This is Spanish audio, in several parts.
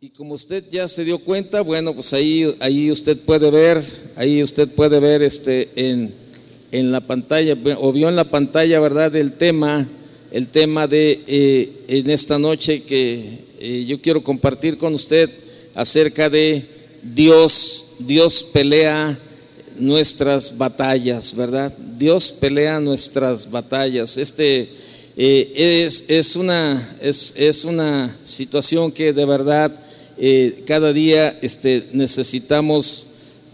Y como usted ya se dio cuenta, bueno, pues ahí, ahí usted puede ver, ahí usted puede ver este en, en la pantalla, o vio en la pantalla, ¿verdad? El tema, el tema de eh, en esta noche que eh, yo quiero compartir con usted acerca de Dios, Dios pelea nuestras batallas, ¿verdad? Dios pelea nuestras batallas. Este eh, es, es, una, es, es una situación que de verdad eh, cada día este, necesitamos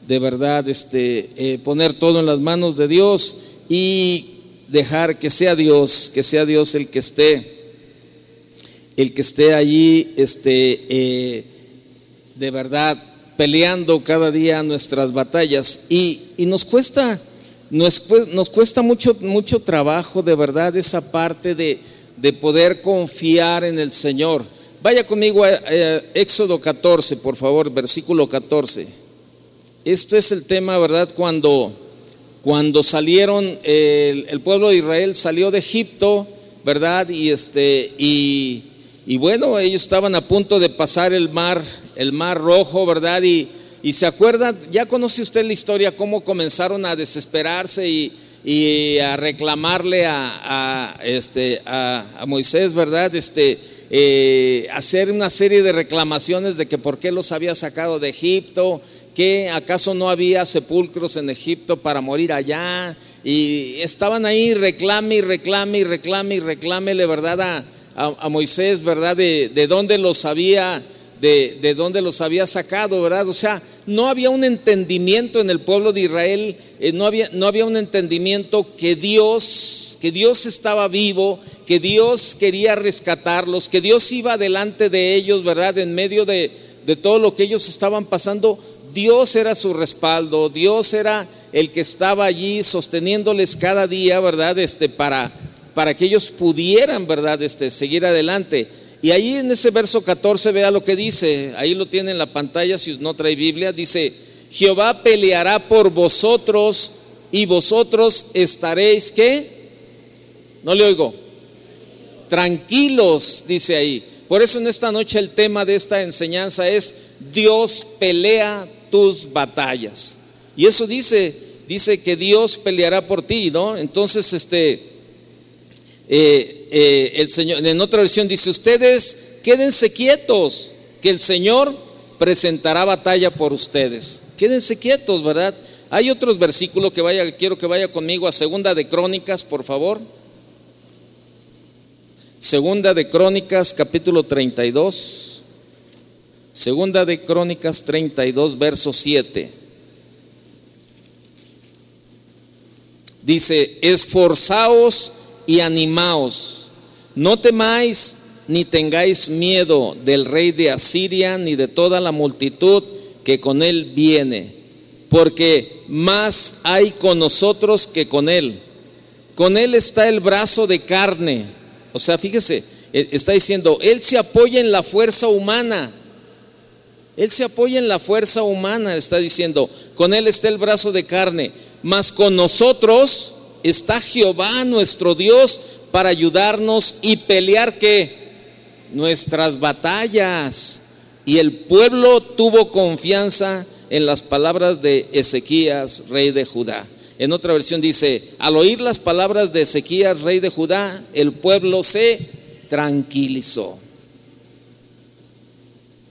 de verdad este, eh, poner todo en las manos de Dios y dejar que sea Dios, que sea Dios el que esté, el que esté allí, este, eh, de verdad peleando cada día nuestras batallas y, y nos cuesta, nos, nos, cuesta mucho, mucho trabajo de verdad esa parte de, de poder confiar en el Señor. Vaya conmigo a, Éxodo 14, por favor, versículo 14. Esto es el tema, ¿verdad? Cuando, cuando salieron, el, pueblo de Israel salió de Egipto, ¿verdad? Y, este, y, bueno, ellos estaban a punto de pasar el mar, el mar rojo, ¿verdad? Y, y se acuerda, ya conoce usted la historia, cómo comenzaron a desesperarse y, y a reclamarle a, a este, a, a Moisés, ¿verdad? Este, eh, hacer una serie de reclamaciones de que por qué los había sacado de Egipto, que acaso no había sepulcros en Egipto para morir allá. Y estaban ahí, reclame y reclame y reclame y ¿verdad? A, Moisés, ¿verdad? De, de, dónde los había, de, de dónde los había sacado, ¿verdad? O sea, no había un entendimiento en el pueblo de Israel, eh, no, había, no había un entendimiento que Dios, que Dios estaba vivo, que Dios quería rescatarlos, que Dios iba delante de ellos, ¿verdad? En medio de, de todo lo que ellos estaban pasando, Dios era su respaldo, Dios era el que estaba allí sosteniéndoles cada día, ¿verdad? Este, para, para que ellos pudieran, ¿verdad? Este, seguir adelante. Y ahí en ese verso 14 vea lo que dice, ahí lo tiene en la pantalla si no trae Biblia, dice, Jehová peleará por vosotros y vosotros estaréis, ¿qué? No le oigo. Tranquilos, dice ahí. Por eso en esta noche el tema de esta enseñanza es Dios pelea tus batallas. Y eso dice, dice que Dios peleará por ti, ¿no? Entonces, este, eh, eh, el Señor, en otra versión dice, ustedes quédense quietos, que el Señor presentará batalla por ustedes. Quédense quietos, ¿verdad? Hay otros versículos que vaya, quiero que vaya conmigo a Segunda de Crónicas, por favor. Segunda de Crónicas, capítulo 32. Segunda de Crónicas 32, verso 7. Dice, esforzaos y animaos no temáis ni tengáis miedo del rey de Asiria ni de toda la multitud que con él viene, porque más hay con nosotros que con él. Con él está el brazo de carne. O sea, fíjese, e, está diciendo, él se apoya en la fuerza humana. Él se apoya en la fuerza humana, está diciendo, con él está el brazo de carne, mas con nosotros está Jehová nuestro Dios para ayudarnos y pelear que nuestras batallas. Y el pueblo tuvo confianza en las palabras de Ezequías, rey de Judá. En otra versión dice, al oír las palabras de Ezequías, rey de Judá, el pueblo se tranquilizó.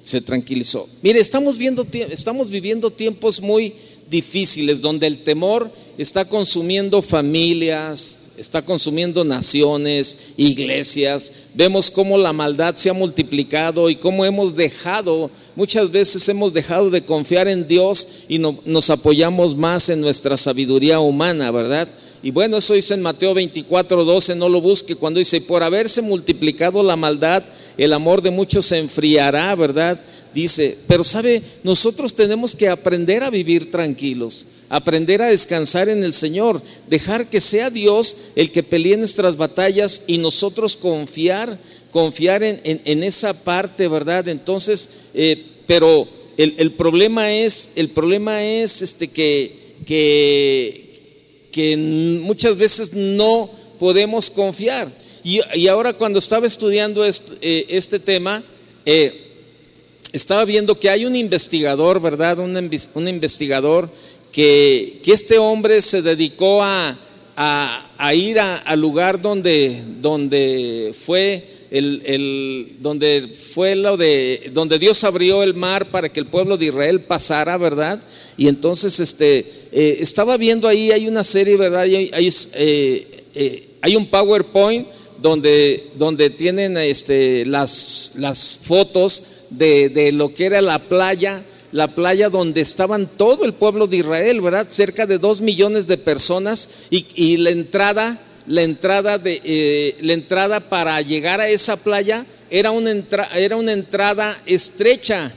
Se tranquilizó. Mire, estamos, viendo, estamos viviendo tiempos muy difíciles donde el temor está consumiendo familias, está consumiendo naciones, iglesias. Vemos cómo la maldad se ha multiplicado y cómo hemos dejado, muchas veces hemos dejado de confiar en Dios y nos apoyamos más en nuestra sabiduría humana, ¿verdad? Y bueno, eso dice en Mateo 24, 12, no lo busque, cuando dice, por haberse multiplicado la maldad, el amor de muchos se enfriará, ¿verdad? Dice, pero sabe, nosotros tenemos que aprender a vivir tranquilos aprender a descansar en el Señor, dejar que sea Dios el que pelee nuestras batallas y nosotros confiar, confiar en, esa parte, ¿verdad? Entonces, eh, pero el, problema es, el problema es este, que, que, que muchas veces no podemos confiar. Y, ahora cuando estaba estudiando eh, este, tema, eh, estaba viendo que hay un investigador, ¿verdad? Un, investigador que, este hombre se dedicó a, ir al lugar donde, donde fue el, donde fue lo de donde Dios abrió el mar para que el pueblo de Israel pasara, ¿verdad? Y entonces este eh, estaba viendo ahí hay una serie, ¿verdad? Hay, hay, eh, eh, hay un PowerPoint donde, donde tienen este, las, las fotos de, lo que era la playa, la playa donde estaban todo el pueblo de Israel, ¿verdad? Cerca de dos millones de personas y, la entrada, la entrada, de, eh, la entrada para llegar a esa playa era una, era una entrada estrecha,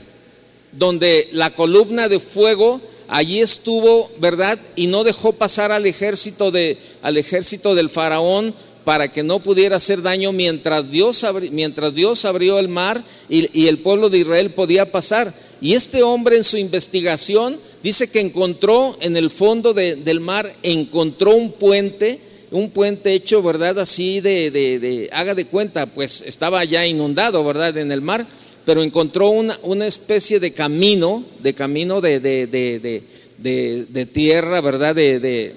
donde la columna de fuego allí estuvo, ¿verdad? Y no dejó pasar al ejército, de, al ejército del faraón para que no pudiera hacer daño mientras Dios, mientras Dios abrió el mar y, el pueblo de Israel podía pasar. Y este hombre en su investigación dice que encontró en el fondo del mar, encontró un puente, un puente hecho, ¿verdad? Así de, de, haga de cuenta, pues estaba ya inundado, ¿verdad? En el mar, pero encontró una, una especie de camino, de camino de, tierra, ¿verdad? de,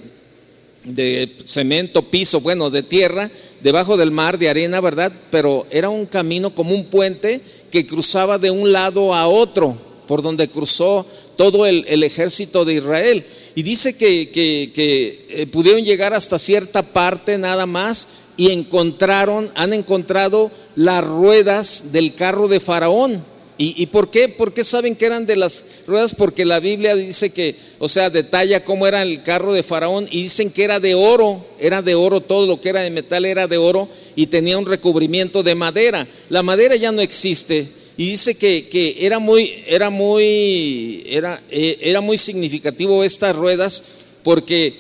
de cemento, piso, bueno, de tierra, debajo del mar, de arena, ¿verdad? Pero era un camino como un puente que cruzaba de un lado a otro, por donde cruzó todo el, ejército de Israel. Y dice que, que, eh, pudieron llegar hasta cierta parte nada más y encontraron, han encontrado las ruedas del carro de Faraón. ¿Y, por qué? ¿Por qué saben que eran de las ruedas? Porque la Biblia dice que, o sea, detalla cómo era el carro de Faraón y dicen que era de oro, era de oro, todo lo que era de metal era de oro y tenía un recubrimiento de madera. La madera ya no existe y dice que, era muy, era muy, era, eh, era muy significativo estas ruedas porque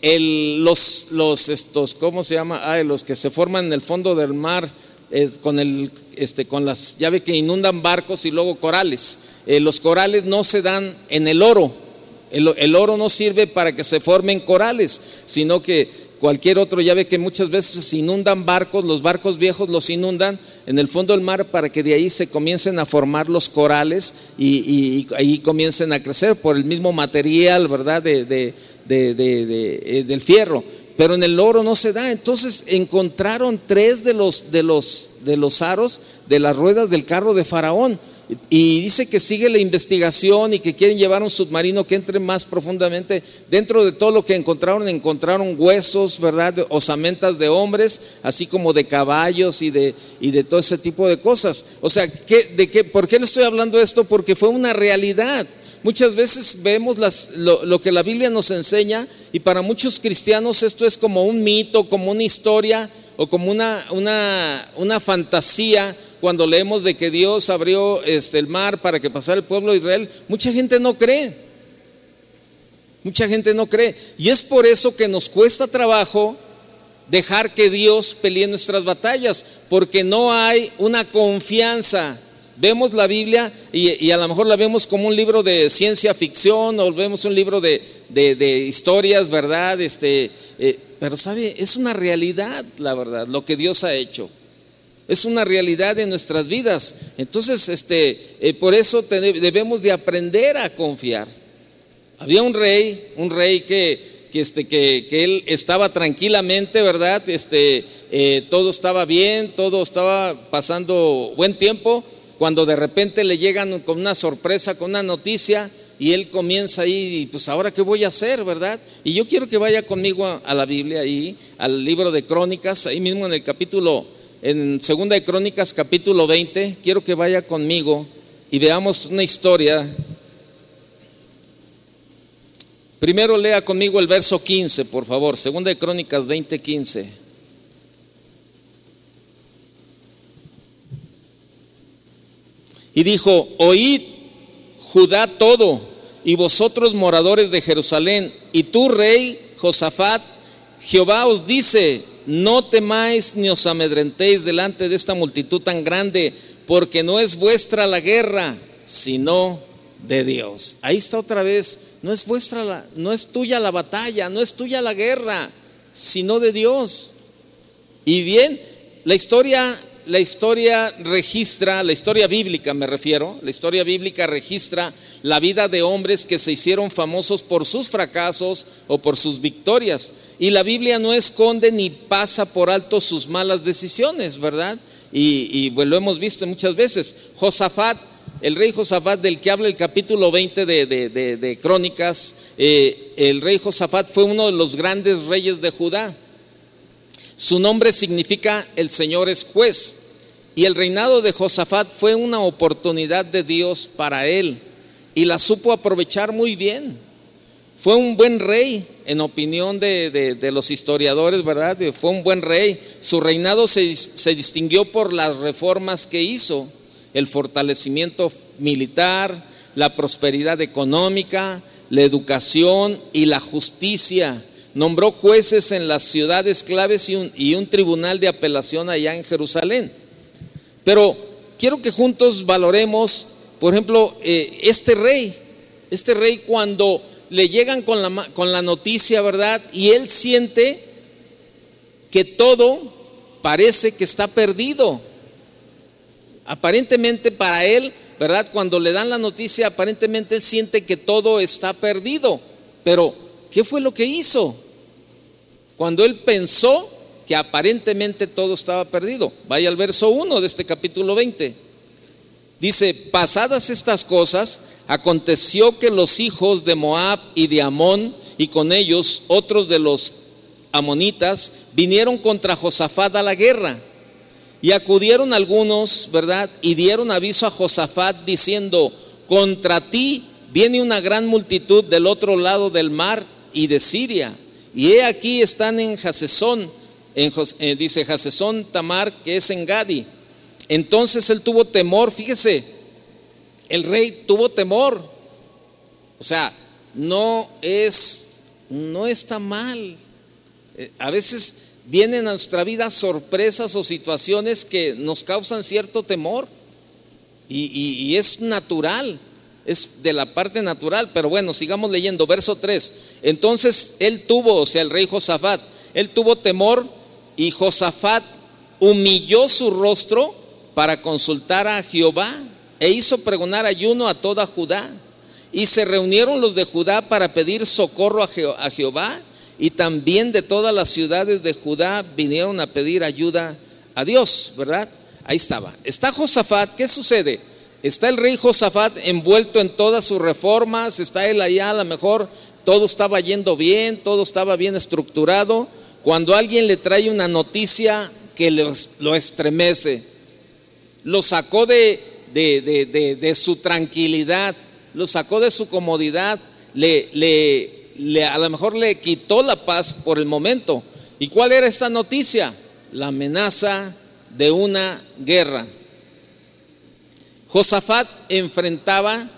el, los, los, estos, ¿cómo se llama? Ah, los que se forman en el fondo del mar, con, el, este, con las, llaves que inundan barcos y luego corales. Eh, los corales no se dan en el oro. El, oro no sirve para que se formen corales, sino que cualquier otro, ya ve que muchas veces inundan barcos, los barcos viejos los inundan en el fondo del mar para que de ahí se comiencen a formar los corales y, ahí comiencen a crecer por el mismo material, ¿verdad? de, eh, del fierro pero en el oro no se da. Entonces encontraron tres de los, de los, de los aros de las ruedas del carro de Faraón. Y dice que sigue la investigación y que quieren llevar un submarino que entre más profundamente. Dentro de todo lo que encontraron, encontraron huesos, ¿verdad? Osamentas de hombres, así como de caballos y de, y de todo ese tipo de cosas. O sea, de qué, ¿por qué le estoy hablando esto? Porque fue una realidad. Muchas veces vemos lo, que la Biblia nos enseña y para muchos cristianos esto es como un mito, como una historia o como una, una, fantasía cuando leemos de que Dios abrió este, el mar para que pasara el pueblo de Israel. Mucha gente no cree. Mucha gente no cree. Y es por eso que nos cuesta trabajo dejar que Dios pelee nuestras batallas, porque no hay una confianza Vemos la Biblia y, a lo mejor la vemos como un libro de ciencia ficción o vemos un libro de, historias, ¿verdad? Este, eh, pero sabe, es una realidad, la verdad, lo que Dios ha hecho. Es una realidad en nuestras vidas. Entonces, este, eh, por eso debemos de aprender a confiar. Había un rey, un rey que, que, este, que, que él estaba tranquilamente, ¿verdad? Este, eh, todo estaba bien, todo estaba pasando buen tiempo cuando de repente le llegan con una sorpresa, con una noticia, y él comienza ahí, y pues ahora qué voy a hacer, ¿verdad? Y yo quiero que vaya conmigo a, la Biblia ahí, al libro de Crónicas, ahí mismo en el capítulo, en Segunda de Crónicas, capítulo 20, quiero que vaya conmigo y veamos una historia. Primero lea conmigo el verso 15, por favor, Segunda de Crónicas 20, 15. Y dijo, oíd Judá todo, y vosotros moradores de Jerusalén, y tú rey Josafat, Jehová os dice, no temáis ni os amedrentéis delante de esta multitud tan grande, porque no es vuestra la guerra, sino de Dios. Ahí está otra vez, no es vuestra la, no es tuya la batalla, no es tuya la guerra, sino de Dios. Y bien, la historia la historia registra, la historia bíblica me refiero, la historia bíblica registra la vida de hombres que se hicieron famosos por sus fracasos o por sus victorias. Y la Biblia no esconde ni pasa por alto sus malas decisiones, ¿verdad? Y, pues, lo hemos visto muchas veces. Josafat, el rey Josafat del que habla el capítulo 20 de, Crónicas, eh, el rey Josafat fue uno de los grandes reyes de Judá. Su nombre significa el Señor es juez. Y el reinado de Josafat fue una oportunidad de Dios para él y la supo aprovechar muy bien. Fue un buen rey, en opinión de, los historiadores, ¿verdad? Fue un buen rey. Su reinado se, distinguió por las reformas que hizo, el fortalecimiento militar, la prosperidad económica, la educación y la justicia nombró jueces en las ciudades claves y un, tribunal de apelación allá en Jerusalén. Pero quiero que juntos valoremos, por ejemplo, eh, este rey, este rey cuando le llegan con la, con la noticia, ¿verdad? Y él siente que todo parece que está perdido. Aparentemente para él, ¿verdad? Cuando le dan la noticia, aparentemente él siente que todo está perdido. Pero, ¿qué fue lo que hizo? cuando él pensó que aparentemente todo estaba perdido. Vaya al verso 1 de este capítulo 20. Dice, pasadas estas cosas, aconteció que los hijos de Moab y de Amón y con ellos otros de los amonitas vinieron contra Josafat a la guerra. Y acudieron algunos, ¿verdad? Y dieron aviso a Josafat diciendo, contra ti viene una gran multitud del otro lado del mar y de Siria y he aquí están en Hasesón, en, eh, dice Hasesón Tamar, que es en Gadi. Entonces él tuvo temor, fíjese, el rey tuvo temor. O sea, no es, no está mal. Eh, a veces vienen a nuestra vida sorpresas o situaciones que nos causan cierto temor. y es natural es de la parte natural, pero bueno, sigamos leyendo, verso 3. Entonces él tuvo, o sea, el rey Josafat, él tuvo temor y Josafat humilló su rostro para consultar a Jehová e hizo pregonar ayuno a toda Judá. Y se reunieron los de Judá para pedir socorro a, Jehová y también de todas las ciudades de Judá vinieron a pedir ayuda a Dios, ¿verdad? Ahí estaba. Está Josafat, ¿qué sucede? Está el rey Josafat envuelto en todas sus reformas, está él allá, a lo mejor todo estaba yendo bien, todo estaba bien estructurado, cuando alguien le trae una noticia que lo estremece, lo sacó de, de, su tranquilidad, lo sacó de su comodidad, le, le, a lo mejor le quitó la paz por el momento. ¿Y cuál era esta noticia? La amenaza de una guerra. Josafat enfrentaba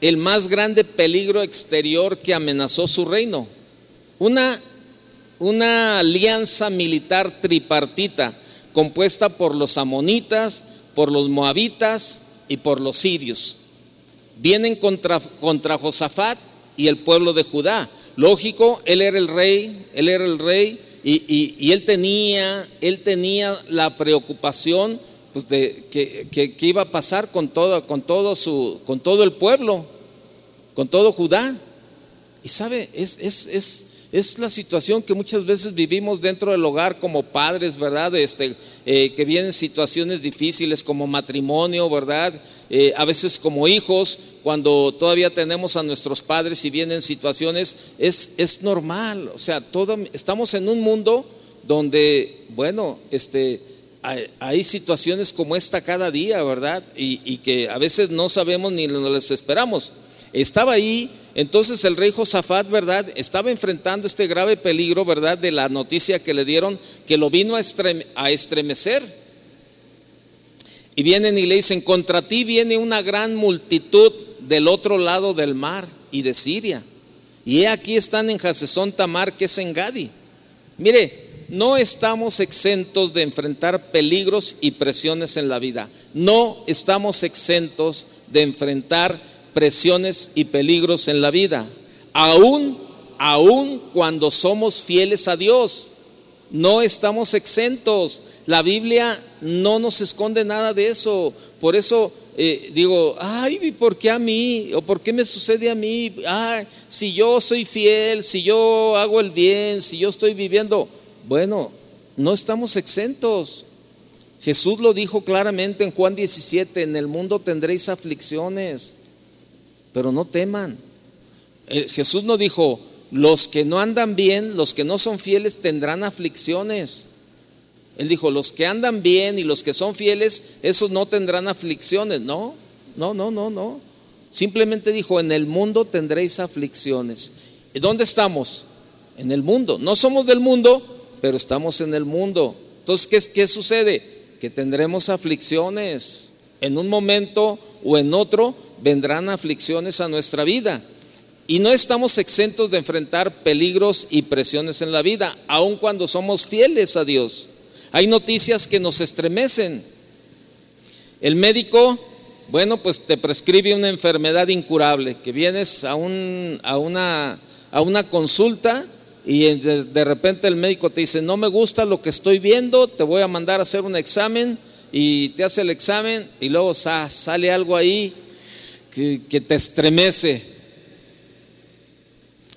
el más grande peligro exterior que amenazó su reino. Una, una alianza militar tripartita compuesta por los amonitas, por los moabitas y por los sirios. Vienen contra, contra Josafat y el pueblo de Judá. Lógico, él era el rey, él era el rey y, y él, tenía, él tenía la preocupación pues de, que, iba a pasar con todo, con, todo su, con todo el pueblo, con todo Judá. Y sabe, es, es, la situación que muchas veces vivimos dentro del hogar como padres, ¿verdad? Este, eh, que vienen situaciones difíciles como matrimonio, ¿verdad? Eh, a veces como hijos, cuando todavía tenemos a nuestros padres y vienen situaciones, es, es normal. O sea, todo, estamos en un mundo donde, bueno, este hay, situaciones como esta cada día, ¿verdad? Y, que a veces no sabemos ni nos las esperamos. Estaba ahí, entonces el rey Josafat, ¿verdad? Estaba enfrentando este grave peligro, ¿verdad? De la noticia que le dieron, que lo vino a, estremecer. Y vienen y le dicen, contra ti viene una gran multitud del otro lado del mar y de Siria. Y aquí están en Hasesón Tamar, que es en Gadi. Mire, no estamos exentos de enfrentar peligros y presiones en la vida. No estamos exentos de enfrentar presiones y peligros en la vida. Aún, aún cuando somos fieles a Dios, no estamos exentos. La Biblia no nos esconde nada de eso. Por eso eh, digo, ay, ¿por qué a mí? ¿O por qué me sucede a mí? Si yo soy fiel, si yo hago el bien, si yo estoy viviendo. Bueno, no estamos exentos. Jesús lo dijo claramente en Juan 17, en el mundo tendréis aflicciones, pero no teman. Eh, Jesús no dijo, los que no andan bien, los que no son fieles tendrán aflicciones. Él dijo, los que andan bien y los que son fieles, esos no tendrán aflicciones. No, no, no, no, no. Simplemente dijo, en el mundo tendréis aflicciones. ¿Y dónde estamos? En el mundo. No somos del mundo, pero estamos en el mundo. Entonces, ¿qué, qué sucede? Que tendremos aflicciones. En un momento o en otro vendrán aflicciones a nuestra vida. Y no estamos exentos de enfrentar peligros y presiones en la vida, aun cuando somos fieles a Dios. Hay noticias que nos estremecen. El médico, bueno, pues te prescribe una enfermedad incurable, que vienes a, un, a, una, a una consulta y de, repente el médico te dice, no me gusta lo que estoy viendo, te voy a mandar a hacer un examen y te hace el examen y luego sale algo ahí que, te estremece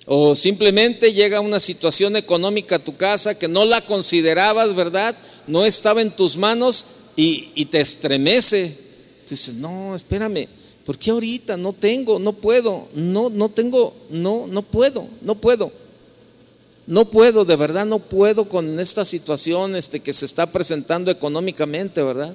o simplemente llega una situación económica a tu casa que no la considerabas, ¿verdad? No estaba en tus manos y, te estremece. dices, no, espérame, ¿por qué ahorita? No tengo, no puedo, no, no tengo, no, no puedo, no puedo. No puedo, de verdad no puedo con esta situación este, que se está presentando económicamente, ¿verdad?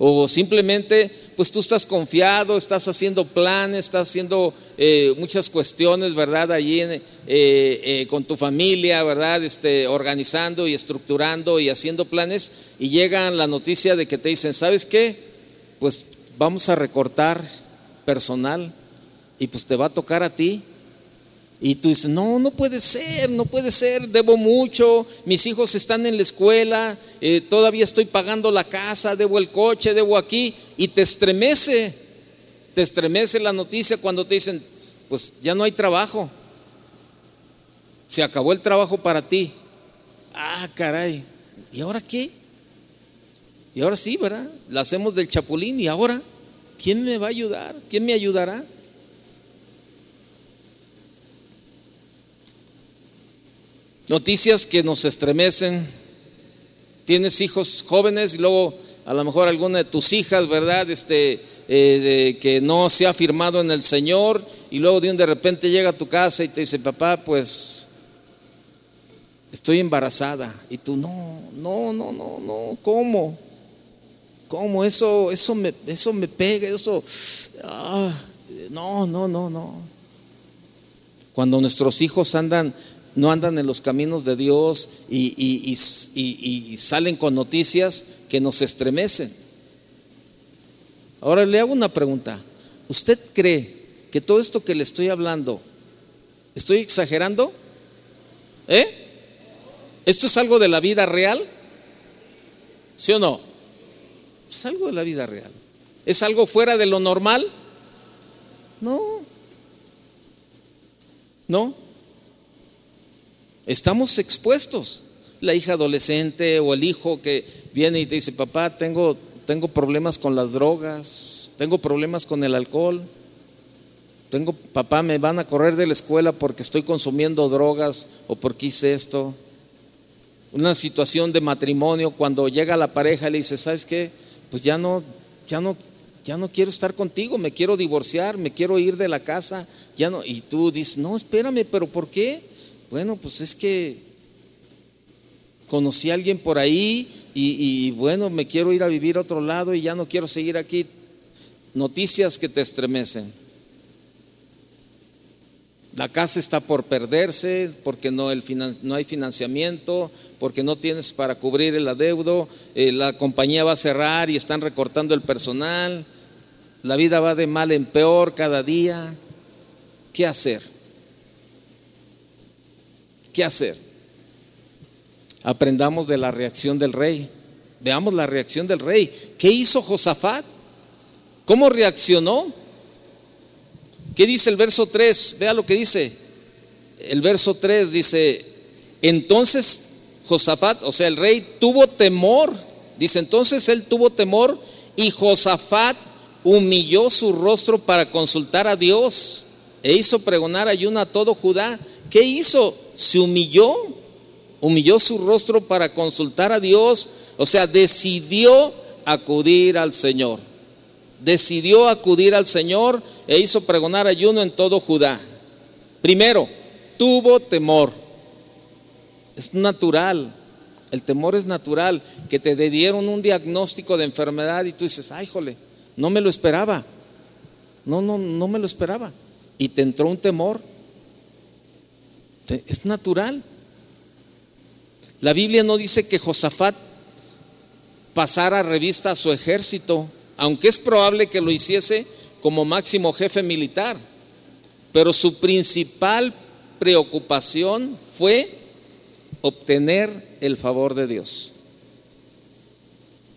O simplemente, pues tú estás confiado, estás haciendo planes, estás haciendo eh, muchas cuestiones, ¿verdad? Allí eh, eh, con tu familia, ¿verdad? Este, organizando y estructurando y haciendo planes y llega la noticia de que te dicen, ¿sabes qué? Pues vamos a recortar personal y pues te va a tocar a ti y tú dices, no, no puede ser, no puede ser, debo mucho, mis hijos están en la escuela, eh, todavía estoy pagando la casa, debo el coche, debo aquí, y te estremece, te estremece la noticia cuando te dicen, pues ya no hay trabajo, se acabó el trabajo para ti. Ah, caray, ¿y ahora qué? Y ahora sí, ¿verdad? La hacemos del chapulín y ahora, ¿quién me va a ayudar? ¿Quién me ayudará? Noticias que nos estremecen. Tienes hijos jóvenes y luego a lo mejor alguna de tus hijas, ¿verdad? Este, eh, que no se ha firmado en el Señor y luego de un de repente llega a tu casa y te dice, papá, pues estoy embarazada. Y tú, no, no, no, no, no, ¿cómo? ¿Cómo? Eso, eso, me, eso me pega, eso, ah, no, no, no, no. Cuando nuestros hijos andan no andan en los caminos de Dios y, salen con noticias que nos estremecen. Ahora le hago una pregunta. ¿Usted cree que todo esto que le estoy hablando, estoy exagerando? ¿Eh? ¿Esto es algo de la vida real? ¿Sí o no? Es algo de la vida real. ¿Es algo fuera de lo normal? No. No estamos expuestos. La hija adolescente o el hijo que viene y te dice, papá, tengo, tengo problemas con las drogas, tengo problemas con el alcohol, tengo, papá, me van a correr de la escuela porque estoy consumiendo drogas o porque hice esto. Una situación de matrimonio, cuando llega la pareja y le dice, ¿sabes qué? Pues ya no, ya no, ya no quiero estar contigo, me quiero divorciar, me quiero ir de la casa, ya no. Y tú dices, no, espérame, pero ¿por qué? Bueno, pues es que conocí a alguien por ahí y, bueno, me quiero ir a vivir a otro lado y ya no quiero seguir aquí. Noticias que te estremecen. La casa está por perderse porque no, el no, hay financiamiento, porque no tienes para cubrir el adeudo, eh, la compañía va a cerrar y están recortando el personal, la vida va de mal en peor cada día. ¿Qué hacer? ¿Qué hacer? Aprendamos de la reacción del rey. Veamos la reacción del rey. ¿Qué hizo Josafat? ¿Cómo reaccionó? ¿Qué dice el verso 3? Vea lo que dice. El verso 3 dice, entonces Josafat, o sea, el rey tuvo temor Dice, entonces él tuvo temor y Josafat humilló su rostro para consultar a Dios e hizo pregonar ayuno a todo Judá. ¿Qué hizo? Se humilló, humilló su rostro para consultar a Dios, o sea, decidió acudir al Señor. Decidió acudir al Señor e hizo pregonar ayuno en todo Judá. Primero, tuvo temor. Es natural. El temor es natural. Que te dieron un diagnóstico de enfermedad y tú dices, ay, jole, no me lo esperaba. No, no, no me lo esperaba. Y te entró un temor. Es natural. La Biblia no dice que Josafat pasara revista a su ejército, aunque es probable que lo hiciese como máximo jefe militar. Pero su principal preocupación fue obtener el favor de Dios.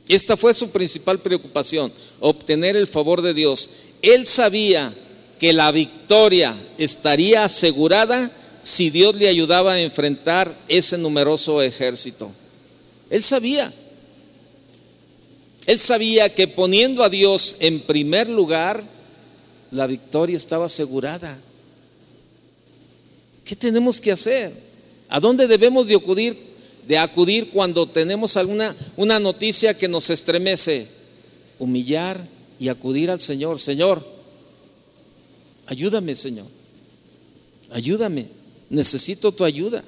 Esta fue su principal preocupación, obtener el favor de Dios. Él sabía que la victoria estaría asegurada si Dios le ayudaba a enfrentar ese numeroso ejército. Él sabía. Él sabía que poniendo a Dios en primer lugar, la victoria estaba asegurada. ¿Qué tenemos que hacer? ¿A dónde debemos de acudir, de acudir cuando tenemos alguna una noticia que nos estremece? Humillar y acudir al Señor. Señor, ayúdame, Señor. Ayúdame. Necesito tu ayuda.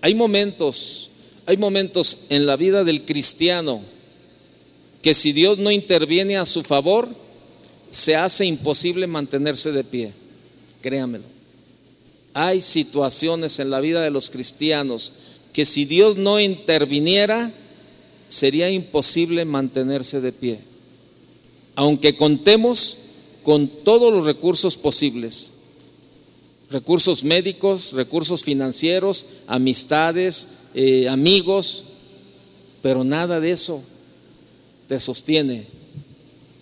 Hay momentos, hay momentos en la vida del cristiano que si Dios no interviene a su favor, se hace imposible mantenerse de pie. Créamelo. Hay situaciones en la vida de los cristianos que si Dios no interviniera, sería imposible mantenerse de pie. Aunque contemos con todos los recursos posibles, recursos médicos, recursos financieros, amistades, eh, amigos, pero nada de eso te sostiene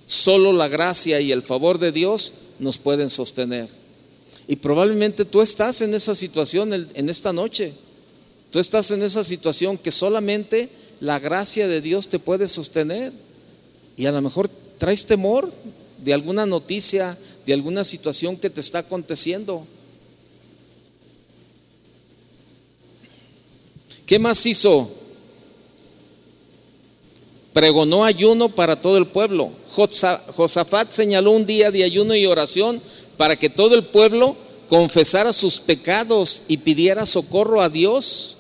Solo la gracia y el favor de Dios nos pueden sostener. Y probablemente tú estás en esa situación en esta noche. Tú estás en esa situación que solamente la gracia de Dios te puede sostener. Y a lo mejor traes temor de alguna noticia, de alguna situación que te está aconteciendo. ¿Qué más hizo pregonó ayuno para todo el pueblo. Josafat señaló un día de ayuno y oración para que todo el pueblo confesara sus pecados y pidiera socorro a Dios.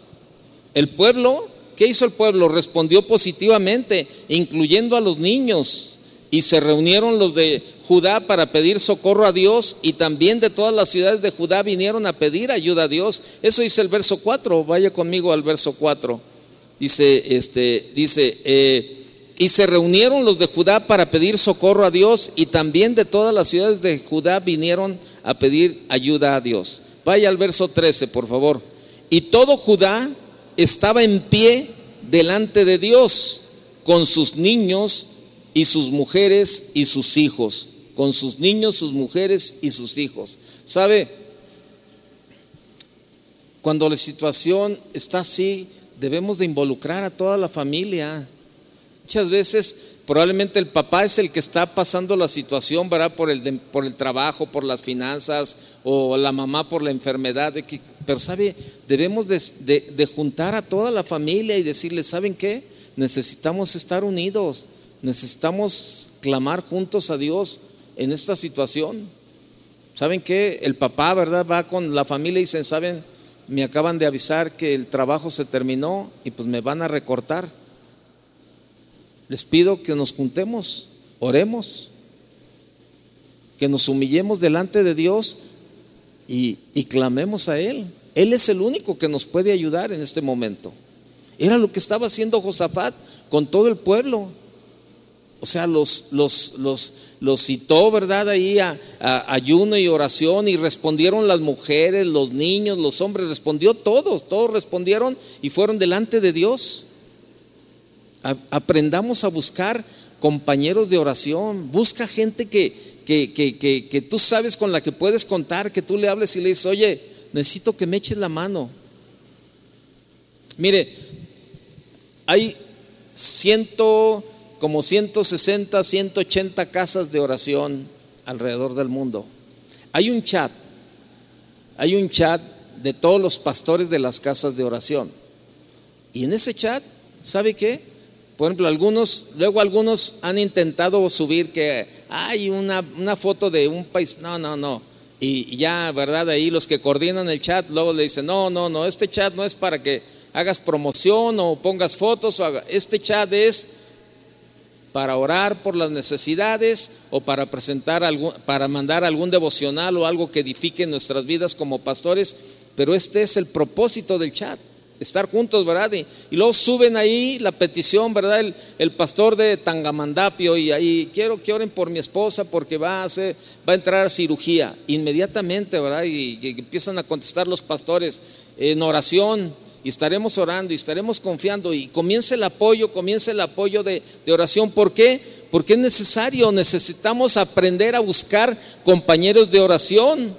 El pueblo, ¿qué hizo el pueblo? Respondió positivamente, incluyendo a los niños. Y se reunieron los de Judá para pedir socorro a Dios y también de todas las ciudades de Judá vinieron a pedir ayuda a Dios. Eso dice el verso 4, vaya conmigo al verso 4. Dice, este, dice, eh, y se reunieron los de Judá para pedir socorro a Dios y también de todas las ciudades de Judá vinieron a pedir ayuda a Dios. Vaya al verso 13, por favor. Y todo Judá estaba en pie delante de Dios con sus niños y sus mujeres y sus hijos. Con sus niños, sus mujeres y sus hijos. ¿Sabe? Cuando la situación está así, debemos de involucrar a toda la familia Muchas veces probablemente el papá es el que está pasando la situación, ¿verdad? Por el, por el trabajo, por las finanzas, o la mamá por la enfermedad. De pero, ¿sabe? Debemos de, juntar a toda la familia y decirles, ¿saben qué? Necesitamos estar unidos, necesitamos clamar juntos a Dios en esta situación. ¿Saben qué? El papá, ¿verdad? Va con la familia y dicen, ¿saben? Me acaban de avisar que el trabajo se terminó y pues me van a recortar les pido que nos juntemos, oremos, que nos humillemos delante de Dios y, clamemos a Él. Él es el único que nos puede ayudar en este momento. Era lo que estaba haciendo Josafat con todo el pueblo. O sea, los, los, los, los citó, ¿verdad? Ahí a, ayuno y oración y respondieron las mujeres, los niños, los hombres, respondió todos, todos respondieron y fueron delante de Dios. Aprendamos a buscar compañeros de oración. Busca gente que, que, que, que, tú sabes con la que puedes contar, que tú le hables y le dices, oye, necesito que me eches la mano. Mire, hay, ciento, como 160, 180 casas de oración alrededor del mundo. Hay un chat, hay un chat de todos los pastores de las casas de oración. Y en ese chat, ¿sabe qué? Por ejemplo, algunos, luego algunos han intentado subir que hay una, una foto de un país. No, no, no. Y ya, ¿verdad? Ahí los que coordinan el chat luego le dicen, no, no, no, este chat no es para que hagas promoción o pongas fotos, o haga. este chat es para orar por las necesidades o para presentar algún, para mandar algún devocional o algo que edifique nuestras vidas como pastores, pero este es el propósito del chat estar juntos, ¿verdad? Y, luego suben ahí la petición, ¿verdad? El, pastor de Tangamandapio y ahí quiero que oren por mi esposa porque va a, hacer, va a entrar a cirugía. Inmediatamente, ¿verdad? Y, empiezan a contestar los pastores en oración y estaremos orando y estaremos confiando y comienza el apoyo, comienza el apoyo de, oración. ¿Por qué? Porque es necesario, necesitamos aprender a buscar compañeros de oración.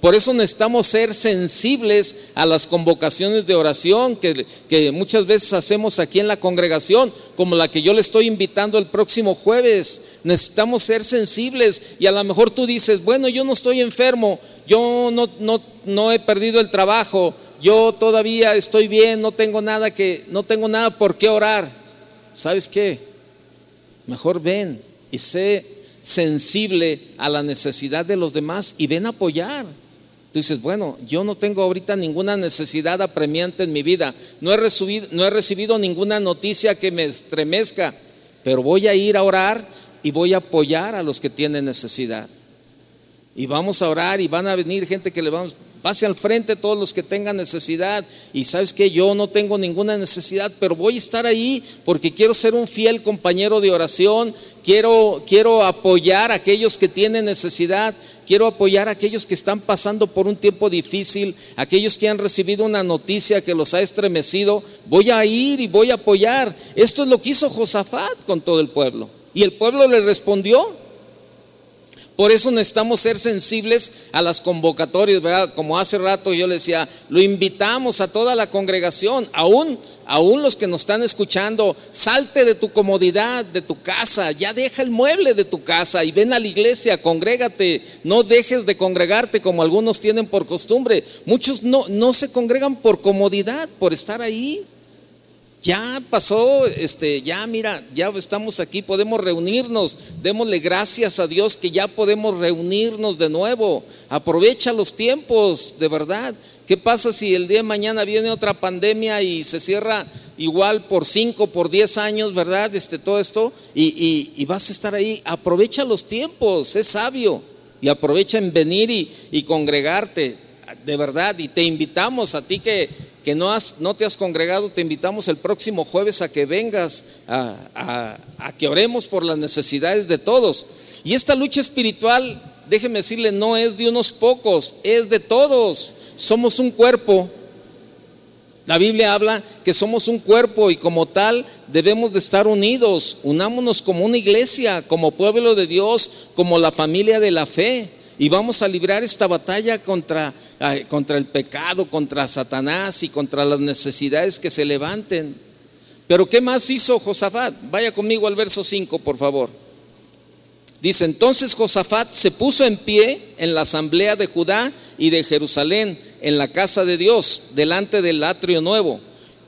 Por eso necesitamos ser sensibles a las convocaciones de oración que, muchas veces hacemos aquí en la congregación, como la que yo le estoy invitando el próximo jueves. Necesitamos ser sensibles y a lo mejor tú dices, bueno, yo no estoy enfermo, yo no, no he perdido el trabajo, yo todavía estoy bien, no tengo nada que, no tengo nada por qué orar. ¿Sabes qué? Mejor ven y sé sensible a la necesidad de los demás y ven a apoyar. Tú dices, bueno, yo no tengo ahorita ninguna necesidad apremiante en mi vida, no he, recibido, no he recibido ninguna noticia que me estremezca, pero voy a ir a orar y voy a apoyar a los que tienen necesidad. Y vamos a orar y van a venir gente que le vamos, Pase al frente todos los que tengan necesidad. Y sabes que yo no tengo ninguna necesidad, pero voy a estar ahí porque quiero ser un fiel compañero de oración. Quiero, quiero apoyar a aquellos que tienen necesidad. Quiero apoyar a aquellos que están pasando por un tiempo difícil. Aquellos que han recibido una noticia que los ha estremecido. Voy a ir y voy a apoyar. Esto es lo que hizo Josafat con todo el pueblo. Y el pueblo le respondió. Por eso necesitamos ser sensibles a las convocatorias, ¿verdad? Como hace rato yo le decía, lo invitamos a toda la congregación, aún, aún los que nos están escuchando, salte de tu comodidad, de tu casa, ya deja el mueble de tu casa y ven a la iglesia, congrégate, no dejes de congregarte como algunos tienen por costumbre. Muchos no, no se congregan por comodidad, por estar ahí. Ya pasó, este, ya mira, ya estamos aquí, podemos reunirnos. Démosle gracias a Dios que ya podemos reunirnos de nuevo. Aprovecha los tiempos, de verdad. ¿Qué pasa si el día de mañana viene otra pandemia y se cierra igual por cinco, por diez años, verdad? Este, todo esto, y, vas a estar ahí. Aprovecha los tiempos, es sabio. Y aprovecha en venir y, y congregarte, de verdad. Y te invitamos a ti que que no, has, no te has congregado, te invitamos el próximo jueves a que vengas, a, que oremos por las necesidades de todos. Y esta lucha espiritual, déjeme decirle, no es de unos pocos, es de todos. Somos un cuerpo. La Biblia habla que somos un cuerpo y como tal debemos de estar unidos. Unámonos como una iglesia, como pueblo de Dios, como la familia de la fe y vamos a librar esta batalla contra, contra el pecado, contra Satanás y contra las necesidades que se levanten. Pero ¿qué más hizo Josafat? Vaya conmigo al verso 5, por favor. Dice, entonces Josafat se puso en pie en la asamblea de Judá y de Jerusalén, en la casa de Dios, delante del atrio nuevo.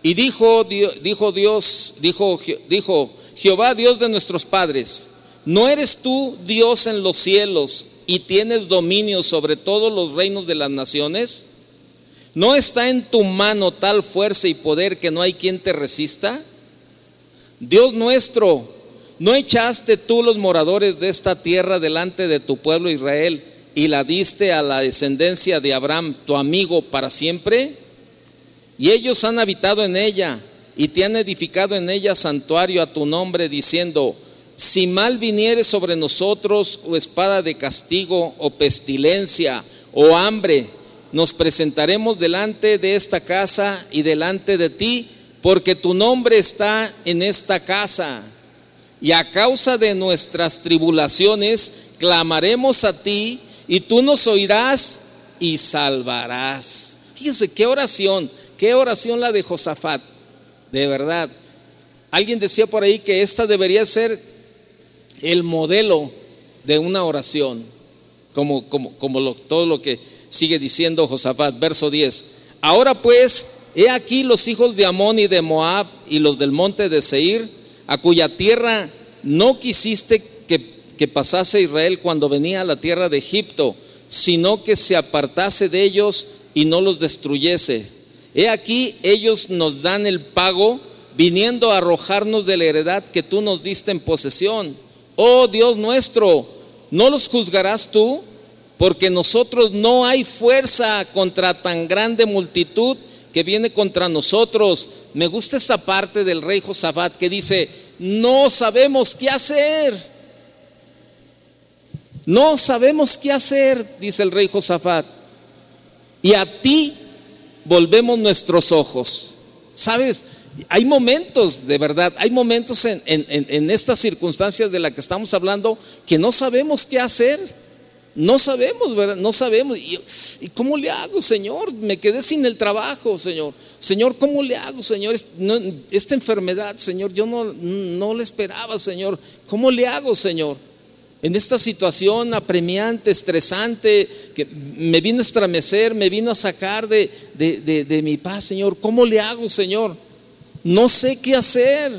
Y dijo, dijo Dios, dijo, dijo Jehová, Dios de nuestros padres, ¿no eres tú Dios en los cielos? Y tienes dominio sobre todos los reinos de las naciones? ¿No está en tu mano tal fuerza y poder que no hay quien te resista? Dios nuestro, ¿no echaste tú los moradores de esta tierra delante de tu pueblo Israel y la diste a la descendencia de Abraham, tu amigo, para siempre? Y ellos han habitado en ella y te han edificado en ella santuario a tu nombre, diciendo, si mal viniere sobre nosotros o espada de castigo o pestilencia o hambre, nos presentaremos delante de esta casa y delante de ti, porque tu nombre está en esta casa. Y a causa de nuestras tribulaciones, clamaremos a ti y tú nos oirás y salvarás. Fíjense qué oración, qué oración la de Josafat, de verdad Alguien decía por ahí que esta debería ser el modelo de una oración, como, como todo lo que sigue diciendo Josafat, verso 10. Ahora pues, he aquí los hijos de Amón y de Moab y los del monte de Seir, a cuya tierra no quisiste que, que pasase Israel cuando venía a la tierra de Egipto, sino que se apartase de ellos y no los destruyese. He aquí ellos nos dan el pago viniendo a arrojarnos de la heredad que tú nos diste en posesión. Oh Dios nuestro, ¿no los juzgarás tú? Porque nosotros no hay fuerza contra tan grande multitud que viene contra nosotros. Me gusta esta parte del rey Josafat que dice, no sabemos qué hacer. No sabemos qué hacer, dice el rey Josafat. Y a ti volvemos nuestros ojos. ¿Sabes? Hay momentos, de verdad, hay momentos en, estas circunstancias de las que estamos hablando que no sabemos qué hacer. No sabemos, ¿verdad? No sabemos. ¿Y, cómo le hago, Señor? Me quedé sin el trabajo, Señor. Señor, ¿cómo le hago, Señor? esta enfermedad, Señor, yo no, no la esperaba, Señor. ¿Cómo le hago, Señor? En esta situación apremiante, estresante, que me vino a estremecer, me vino a sacar de, de, de mi paz, Señor. ¿Cómo le hago, Señor? No sé qué hacer.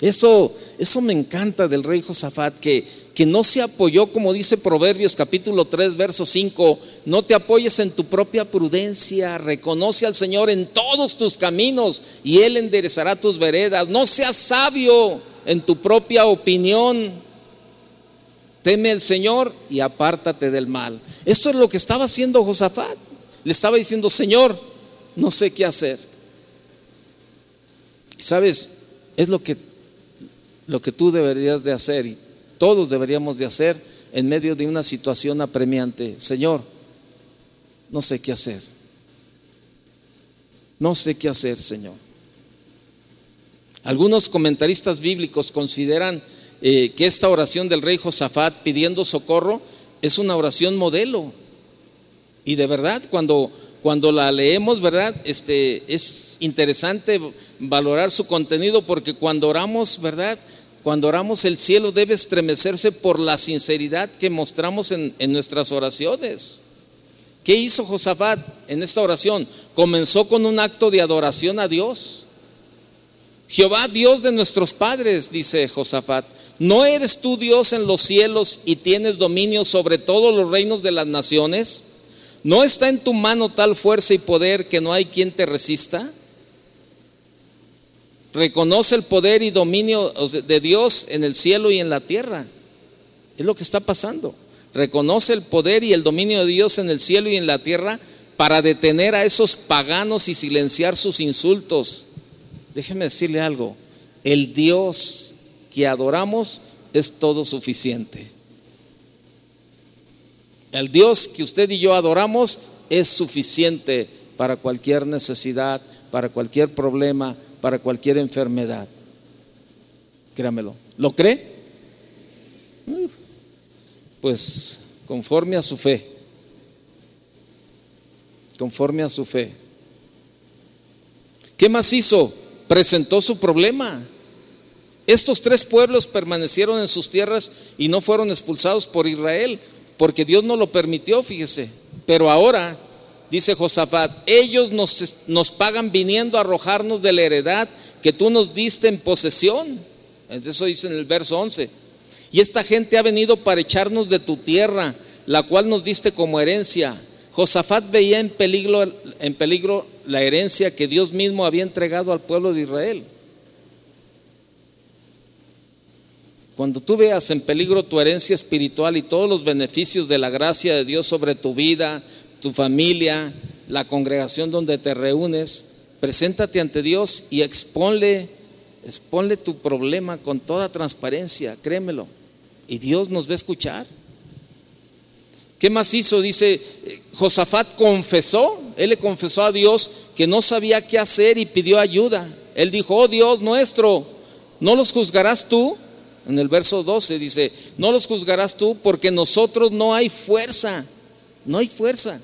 Eso, eso me encanta del rey Josafat, que, que no se apoyó, como dice Proverbios capítulo 3, verso 5, no te apoyes en tu propia prudencia, reconoce al Señor en todos tus caminos y Él enderezará tus veredas. No seas sabio en tu propia opinión. Teme al Señor y apártate del mal. Esto es lo que estaba haciendo Josafat. Le estaba diciendo, Señor, no sé qué hacer. ¿Sabes? Es lo que, lo que tú deberías de hacer y todos deberíamos de hacer en medio de una situación apremiante. Señor, no sé qué hacer. No sé qué hacer, Señor. Algunos comentaristas bíblicos consideran eh, que esta oración del rey Josafat pidiendo socorro es una oración modelo. Y de verdad, cuando cuando la leemos, ¿verdad? Este, es interesante valorar su contenido porque cuando oramos, ¿verdad? Cuando oramos el cielo debe estremecerse por la sinceridad que mostramos en, en nuestras oraciones. ¿Qué hizo Josafat en esta oración? Comenzó con un acto de adoración a Dios. Jehová, Dios de nuestros padres, dice Josafat, ¿no eres tú Dios en los cielos y tienes dominio sobre todos los reinos de las naciones? ¿No está en tu mano tal fuerza y poder que no hay quien te resista? Reconoce el poder y dominio de Dios en el cielo y en la tierra. Es lo que está pasando. Reconoce el poder y el dominio de Dios en el cielo y en la tierra para detener a esos paganos y silenciar sus insultos. Déjeme decirle algo. El Dios que adoramos es todo suficiente. El Dios que usted y yo adoramos es suficiente para cualquier necesidad, para cualquier problema, para cualquier enfermedad. Créamelo. ¿Lo cree? Pues conforme a su fe. Conforme a su fe. ¿Qué más hizo? Presentó su problema. Estos tres pueblos permanecieron en sus tierras y no fueron expulsados por Israel porque Dios no lo permitió, fíjese. Pero ahora, dice Josafat, ellos nos, nos pagan viniendo a arrojarnos de la heredad que tú nos diste en posesión. Eso dice en el verso 11. Y esta gente ha venido para echarnos de tu tierra, la cual nos diste como herencia. Josafat veía en peligro, en peligro la herencia que Dios mismo había entregado al pueblo de Israel. Cuando tú veas en peligro tu herencia espiritual y todos los beneficios de la gracia de Dios sobre tu vida, tu familia, la congregación donde te reúnes, preséntate ante Dios y exponle, exponle tu problema con toda transparencia, créemelo. Y Dios nos va a escuchar. ¿Qué más hizo? Dice, Josafat confesó, él le confesó a Dios que no sabía qué hacer y pidió ayuda. Él dijo, oh Dios nuestro, ¿no los juzgarás tú? En el verso 12 dice, no los juzgarás tú porque nosotros no hay fuerza, no hay fuerza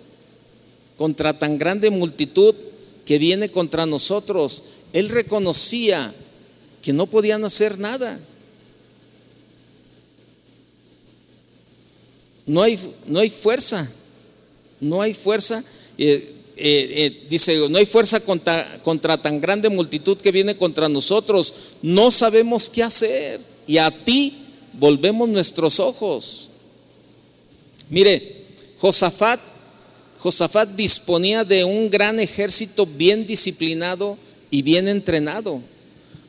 contra tan grande multitud que viene contra nosotros. Él reconocía que no podían hacer nada. No hay, no hay fuerza, no hay fuerza. Eh, eh, eh, dice, no hay fuerza contra, contra tan grande multitud que viene contra nosotros. No sabemos qué hacer. Y a ti volvemos nuestros ojos. Mire, Josafat, Josafat disponía de un gran ejército bien disciplinado y bien entrenado.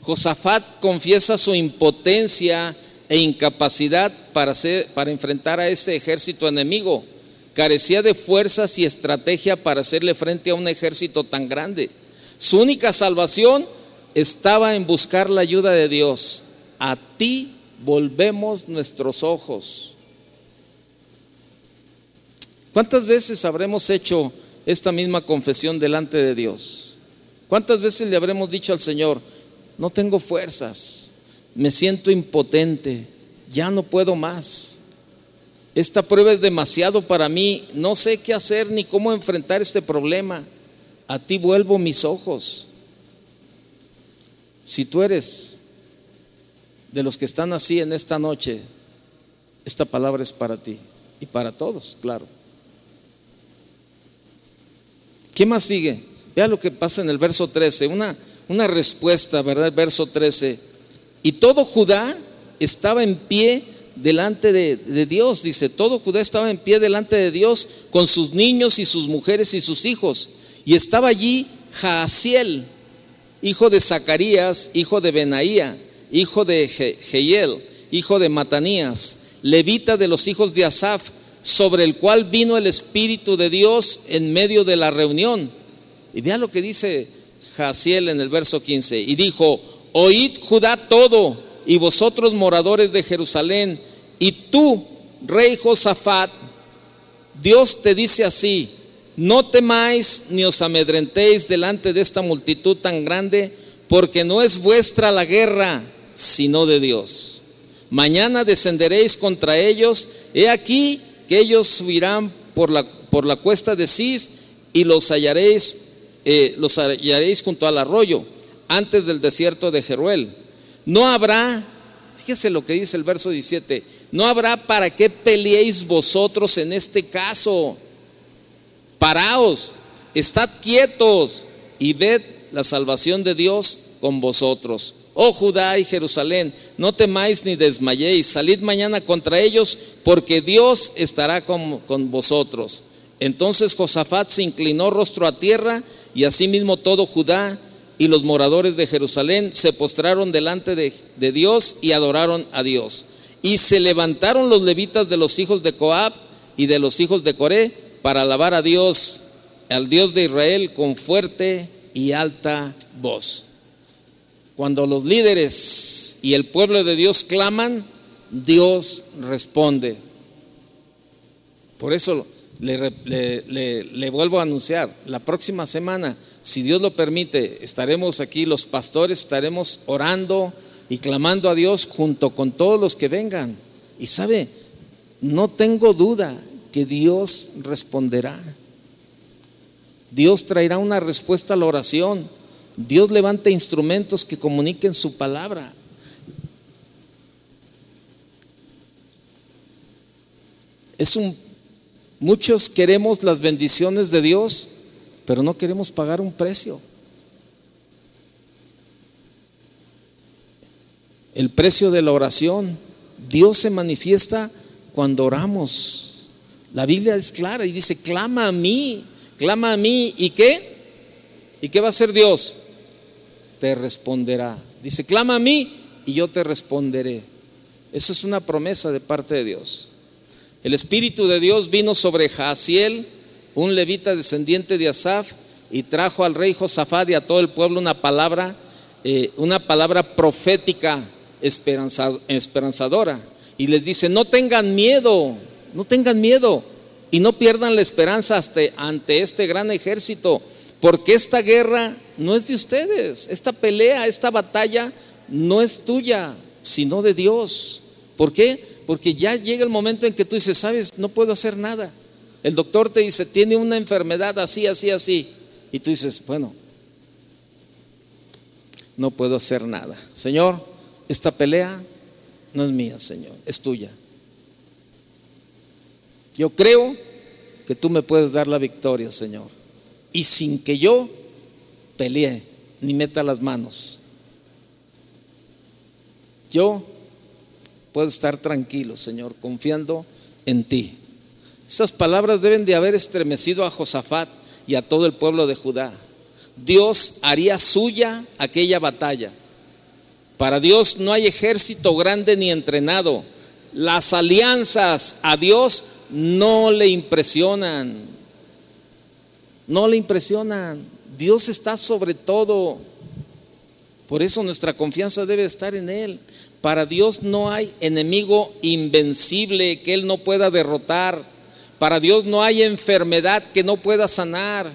Josafat confiesa su impotencia e incapacidad para, para enfrentar a ese ejército enemigo. Carecía de fuerzas y estrategia para hacerle frente a un ejército tan grande. Su única salvación estaba en buscar la ayuda de Dios. A ti volvemos nuestros ojos. ¿Cuántas veces habremos hecho esta misma confesión delante de Dios? ¿Cuántas veces le habremos dicho al Señor, no tengo fuerzas, me siento impotente, ya no puedo más? Esta prueba es demasiado para mí, no sé qué hacer ni cómo enfrentar este problema. A ti vuelvo mis ojos. Si tú eres de los que están así en esta noche, esta palabra es para ti y para todos, claro. ¿Qué más sigue? Vea lo que pasa en el verso 13, una, una respuesta, ¿verdad? El verso 13. Y todo Judá estaba en pie delante de, de, Dios, dice, todo Judá estaba en pie delante de Dios con sus niños y sus mujeres y sus hijos. Y estaba allí Jaasiel, hijo de Zacarías, hijo de Benaía, hijo de Jehiel, hijo de Matanías, levita de los hijos de Asaf, sobre el cual vino el Espíritu de Dios en medio de la reunión. Y vea lo que dice Jaciel en el verso 15. Y dijo, oíd Judá todo, y vosotros moradores de Jerusalén, y tú, rey Josafat, Dios te dice así, no temáis ni os amedrentéis delante de esta multitud tan grande, porque no es vuestra la guerra, sino de Dios. Mañana descenderéis contra ellos, he aquí que ellos subirán por la, por la cuesta de Cis y los hallaréis, eh, los hallaréis junto al arroyo, antes del desierto de Jeruel. No habrá, fíjese lo que dice el verso 17, no habrá para qué peleéis vosotros en este caso. Paraos, estad quietos y ved la salvación de Dios con vosotros. Oh Judá y Jerusalén, no temáis ni desmayéis, salid mañana contra ellos, porque Dios estará con, con vosotros. Entonces Josafat se inclinó rostro a tierra, y asimismo todo Judá y los moradores de Jerusalén se postraron delante de, de Dios y adoraron a Dios. Y se levantaron los levitas de los hijos de Coab y de los hijos de Coré para alabar a Dios, al Dios de Israel, con fuerte y alta voz. Cuando los líderes y el pueblo de Dios claman, Dios responde. Por eso le, vuelvo a anunciar, la próxima semana, si Dios lo permite, estaremos aquí, los pastores estaremos orando y clamando a Dios junto con todos los que vengan. Y sabe, no tengo duda que Dios responderá. Dios traerá una respuesta a la oración. Dios levanta instrumentos que comuniquen su palabra. Es un muchos queremos las bendiciones de Dios, pero no queremos pagar un precio. El precio de la oración. Dios se manifiesta cuando oramos. La Biblia es clara y dice, clama a mí, clama a mí. ¿Y qué? ¿Y qué va a hacer Dios? Te responderá. Dice, clama a mí y yo te responderé. Esa es una promesa de parte de Dios. El Espíritu de Dios vino sobre Jaasiel, un levita descendiente de Asaf, y trajo al rey Josafat y a todo el pueblo una palabra, eh, una palabra profética esperanzadora. Y les dice, no tengan miedo, no tengan miedo y no pierdan la esperanza ante este gran ejército porque esta guerra no es de ustedes, esta pelea, esta batalla no es tuya, sino de Dios. ¿Por qué? Porque ya llega el momento en que tú dices, sabes, no puedo hacer nada. El doctor te dice, tiene una enfermedad así, así, así. Y tú dices, bueno, no puedo hacer nada. Señor, esta pelea no es mía, Señor, es tuya. Yo creo que tú me puedes dar la victoria, Señor. Y sin que yo pelee ni meta las manos, yo puedo estar tranquilo, Señor, confiando en ti. Esas palabras deben de haber estremecido a Josafat y a todo el pueblo de Judá. Dios haría suya aquella batalla. Para Dios no hay ejército grande ni entrenado. Las alianzas a Dios no le impresionan. No le impresionan. Dios está sobre todo. Por eso nuestra confianza debe estar en Él. Para Dios no hay enemigo invencible que Él no pueda derrotar. Para Dios no hay enfermedad que no pueda sanar.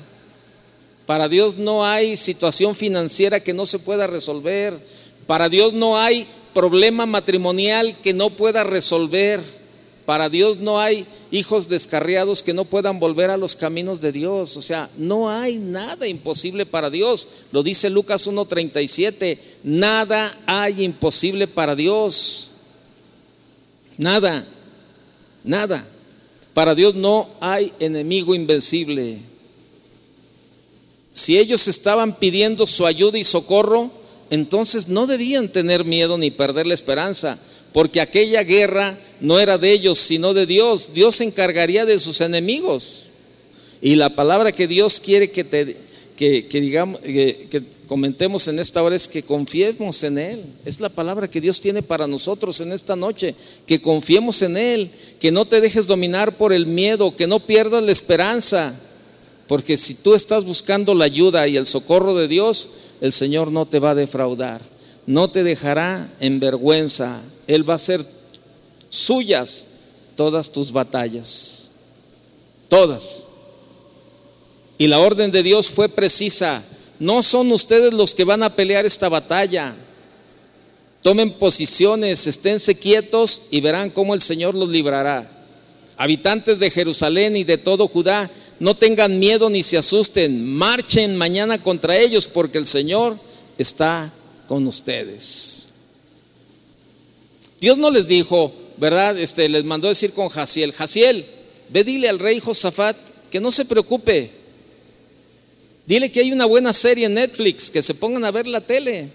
Para Dios no hay situación financiera que no se pueda resolver. Para Dios no hay problema matrimonial que no pueda resolver. Para Dios no hay hijos descarriados que no puedan volver a los caminos de Dios. O sea, no hay nada imposible para Dios. Lo dice Lucas 1.37. Nada hay imposible para Dios. Nada. Nada. Para Dios no hay enemigo invencible. Si ellos estaban pidiendo su ayuda y socorro, entonces no debían tener miedo ni perder la esperanza, porque aquella guerra no era de ellos, sino de Dios. Dios se encargaría de sus enemigos. Y la palabra que Dios quiere que, te, que, digamos, que, comentemos en esta hora es que confiemos en Él. Es la palabra que Dios tiene para nosotros en esta noche, que confiemos en Él, que no te dejes dominar por el miedo, que no pierdas la esperanza, porque si tú estás buscando la ayuda y el socorro de Dios, el Señor no te va a defraudar, no te dejará en vergüenza. Él va a hacer suyas todas tus batallas, todas. Y la orden de Dios fue precisa. No son ustedes los que van a pelear esta batalla. Tomen posiciones, esténse quietos y verán cómo el Señor los librará. Habitantes de Jerusalén y de todo Judá, no tengan miedo ni se asusten, marchen mañana contra ellos porque el Señor está con ustedes. Dios no les dijo, ¿verdad? Este, les mandó decir con Jaciel, Jaciel, ve dile al rey Josafat que no se preocupe. Dile que hay una buena serie en Netflix, que se pongan a ver la tele,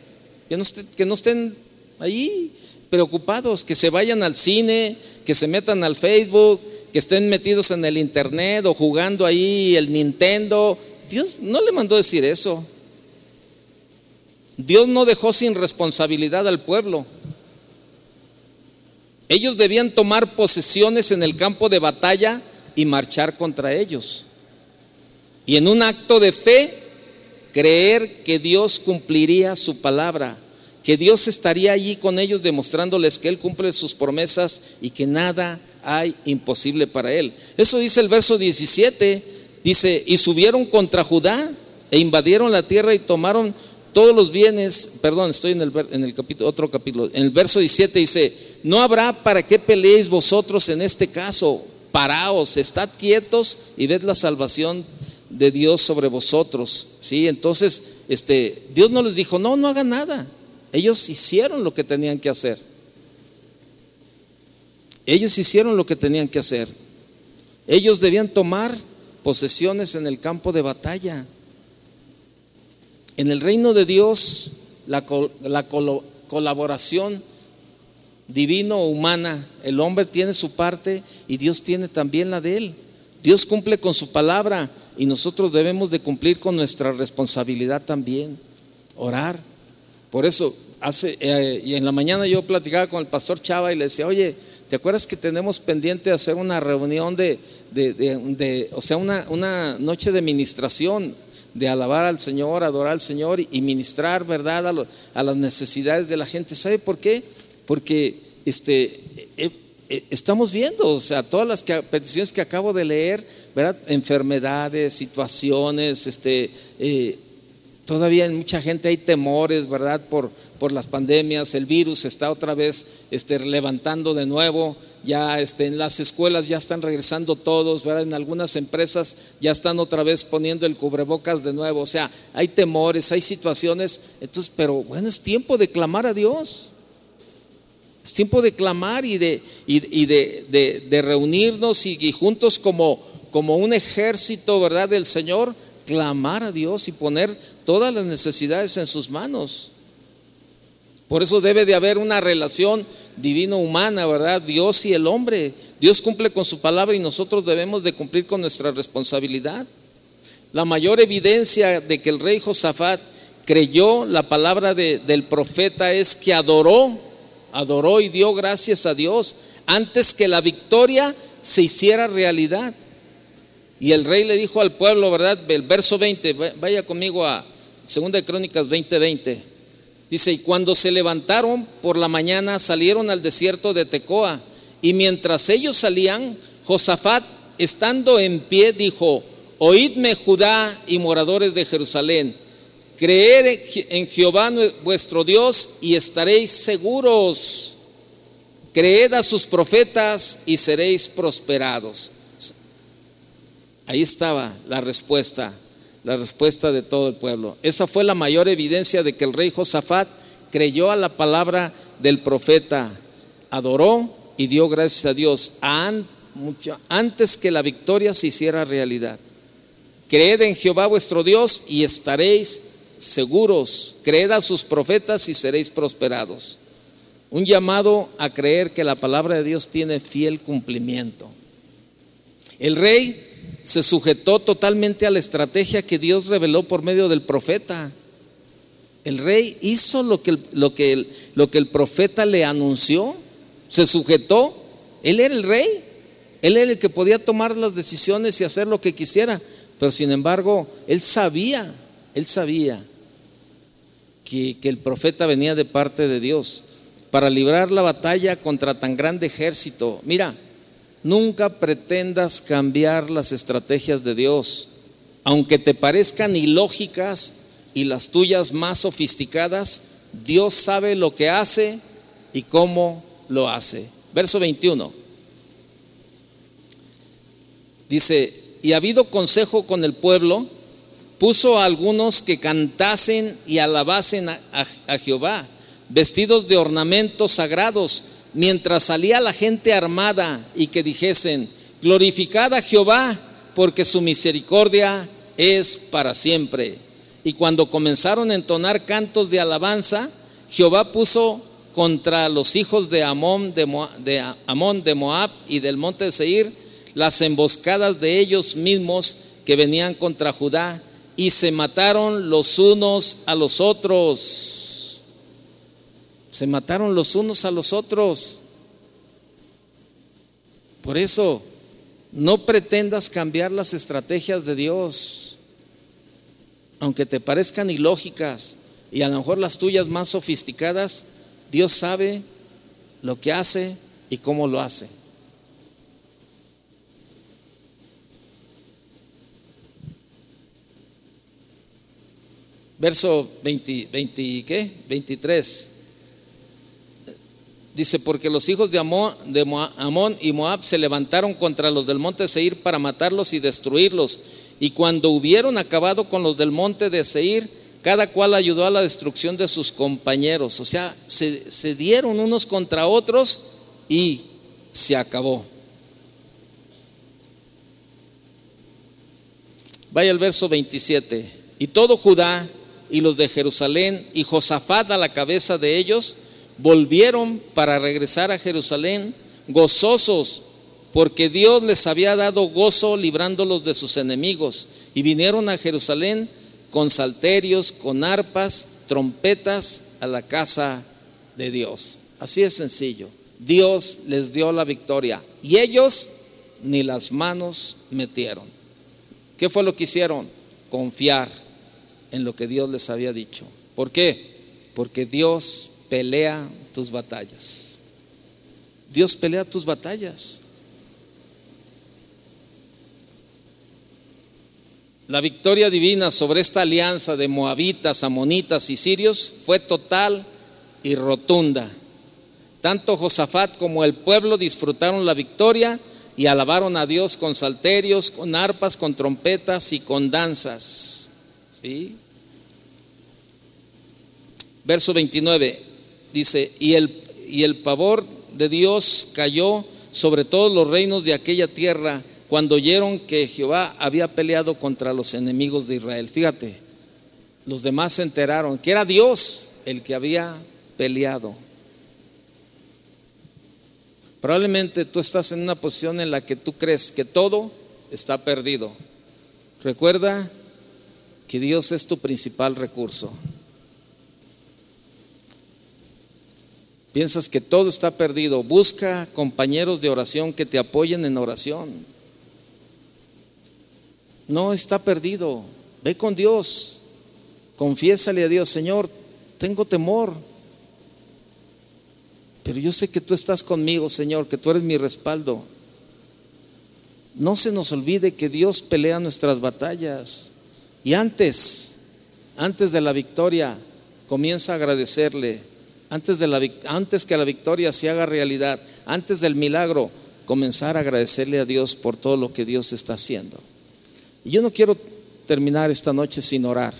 que no, que no estén ahí preocupados, que se vayan al cine, que se metan al Facebook, que estén metidos en el internet o jugando ahí el Nintendo. Dios no le mandó decir eso. Dios no dejó sin responsabilidad al pueblo. Ellos debían tomar posesiones en el campo de batalla y marchar contra ellos. Y en un acto de fe, creer que Dios cumpliría su palabra, que Dios estaría allí con ellos demostrándoles que Él cumple sus promesas y que nada hay imposible para él. Eso dice el verso 17. Dice, y subieron contra Judá e invadieron la tierra y tomaron todos los bienes, perdón, estoy en el, en el capítulo, otro capítulo, en el verso 17 dice, no habrá para qué peleéis vosotros en este caso, paraos, estad quietos y ved la salvación de Dios sobre vosotros. ¿Sí? Entonces, este, Dios no les dijo, no, no hagan nada. Ellos hicieron lo que tenían que hacer. Ellos hicieron lo que tenían que hacer. Ellos debían tomar posesiones en el campo de batalla. En el reino de Dios, la, colaboración divino-humana, el hombre tiene su parte y Dios tiene también la de él. Dios cumple con su palabra y nosotros debemos de cumplir con nuestra responsabilidad también, orar. Por eso, hace, eh, y en la mañana yo platicaba con el pastor Chava y le decía, oye, ¿Te acuerdas que tenemos pendiente hacer una reunión de, o sea, una, noche de ministración, de alabar al Señor, adorar al Señor y, ministrar, ¿verdad?, a, las necesidades de la gente. ¿Sabe por qué? Porque este, eh, eh, estamos viendo, o sea, todas las peticiones que acabo de leer, ¿verdad? Enfermedades, situaciones, este, eh, todavía en mucha gente hay temores, ¿verdad? Por, por las pandemias, el virus está otra vez este, levantando de nuevo. ya este, en las escuelas ya están regresando todos, ¿verdad? En algunas empresas ya están otra vez poniendo el cubrebocas de nuevo. O sea, hay temores, hay situaciones. Entonces, pero bueno, es tiempo de clamar a Dios. Tiempo de clamar y de, y, de, de, reunirnos y, y, juntos como, como un ejército, ¿verdad? Del Señor, clamar a Dios y poner todas las necesidades en sus manos. Por eso debe de haber una relación divino-humana, ¿verdad? Dios y el hombre. Dios cumple con su palabra y nosotros debemos de cumplir con nuestra responsabilidad. La mayor evidencia de que el rey Josafat creyó la palabra del profeta es que adoró, adoró y dio gracias a Dios antes que la victoria se hiciera realidad. Y el rey le dijo al pueblo, ¿verdad? El verso 20, vaya conmigo a 2 de Crónicas 20:20. 20. Dice, y cuando se levantaron por la mañana salieron al desierto de Tecoa. Y mientras ellos salían, Josafat, estando en pie, dijo, oídme Judá y moradores de Jerusalén, creed en Jehová vuestro Dios y estaréis seguros. Creed a sus profetas y seréis prosperados. Ahí estaba la respuesta la respuesta de todo el pueblo. Esa fue la mayor evidencia de que el rey Josafat creyó a la palabra del profeta, adoró y dio gracias a Dios antes que la victoria se hiciera realidad. Creed en Jehová vuestro Dios y estaréis seguros. Creed a sus profetas y seréis prosperados. Un llamado a creer que la palabra de Dios tiene fiel cumplimiento. El rey se sujetó totalmente a la estrategia que Dios reveló por medio del profeta. El rey hizo lo que, lo que, lo que el profeta le anunció, se sujetó. Él era el rey, él era el que podía tomar las decisiones y hacer lo que quisiera, pero sin embargo, él sabía, él sabía que, el profeta venía de parte de Dios para librar la batalla contra tan grande ejército. Mira, Nunca pretendas cambiar las estrategias de Dios, aunque te parezcan ilógicas y las tuyas más sofisticadas, Dios sabe lo que hace y cómo lo hace. Verso 21. Dice, y ha habido consejo con el pueblo, puso a algunos que cantasen y alabasen a, Jehová, vestidos de ornamentos sagrados, mientras salía la gente armada y que dijesen, glorificad a Jehová, porque su misericordia es para siempre. Y cuando comenzaron a entonar cantos de alabanza, Jehová puso contra los hijos de Amón de, Moab, de Amón de Moab y del monte de Seir las emboscadas de ellos mismos que venían contra Judá y se mataron los unos a los otros. Se mataron los unos a los otros. Por eso, no pretendas cambiar las estrategias de Dios, aunque te parezcan ilógicas y a lo mejor las tuyas más sofisticadas, Dios sabe lo que hace y cómo lo hace. Verso 20, 20 ¿qué? 23. Dice, porque los hijos de Amón, y Moab se levantaron contra los del monte Seir para matarlos y destruirlos. Y cuando hubieron acabado con los del monte de Seir, cada cual ayudó a la destrucción de sus compañeros. O sea, se, se dieron unos contra otros y se acabó. Vaya al verso 27. Y todo Judá y los de Jerusalén y Josafat a la cabeza de ellos volvieron para regresar a Jerusalén gozosos, porque Dios les había dado gozo librándolos de sus enemigos. Y vinieron a Jerusalén con salterios, con arpas, trompetas a la casa de Dios. Así es sencillo. Dios les dio la victoria y ellos ni las manos metieron. ¿Qué fue lo que hicieron? Confiar en lo que Dios les había dicho. ¿Por qué? Porque Dios pelea tus batallas. Dios pelea tus batallas. La victoria divina sobre esta alianza de moabitas, amonitas y sirios fue total y rotunda. Tanto Josafat como el pueblo disfrutaron la victoria y alabaron a Dios con salterios, con arpas, con trompetas y con danzas. Verso 29 dice, y el, y el pavor de Dios cayó sobre todos los reinos de aquella tierra cuando oyeron que Jehová había peleado contra los enemigos de Israel. Fíjate, los demás se enteraron que era Dios el que había peleado. Probablemente tú estás en una posición en la que tú crees que todo está perdido. Recuerda que Dios es tu principal recurso. Piensas que todo está perdido. Busca compañeros de oración que te apoyen en oración. No está perdido. Ve con Dios. Confiésale a Dios, Señor, tengo temor. Pero yo sé que tú estás conmigo, Señor, que tú eres mi respaldo. No se nos olvide que Dios pelea nuestras batallas. Y antes, antes de la victoria, comienza a agradecerle. Antes, de la, antes que la victoria se haga realidad, antes del milagro, comenzar a agradecerle a Dios por todo lo que Dios está haciendo. Y yo no quiero terminar esta noche sin orar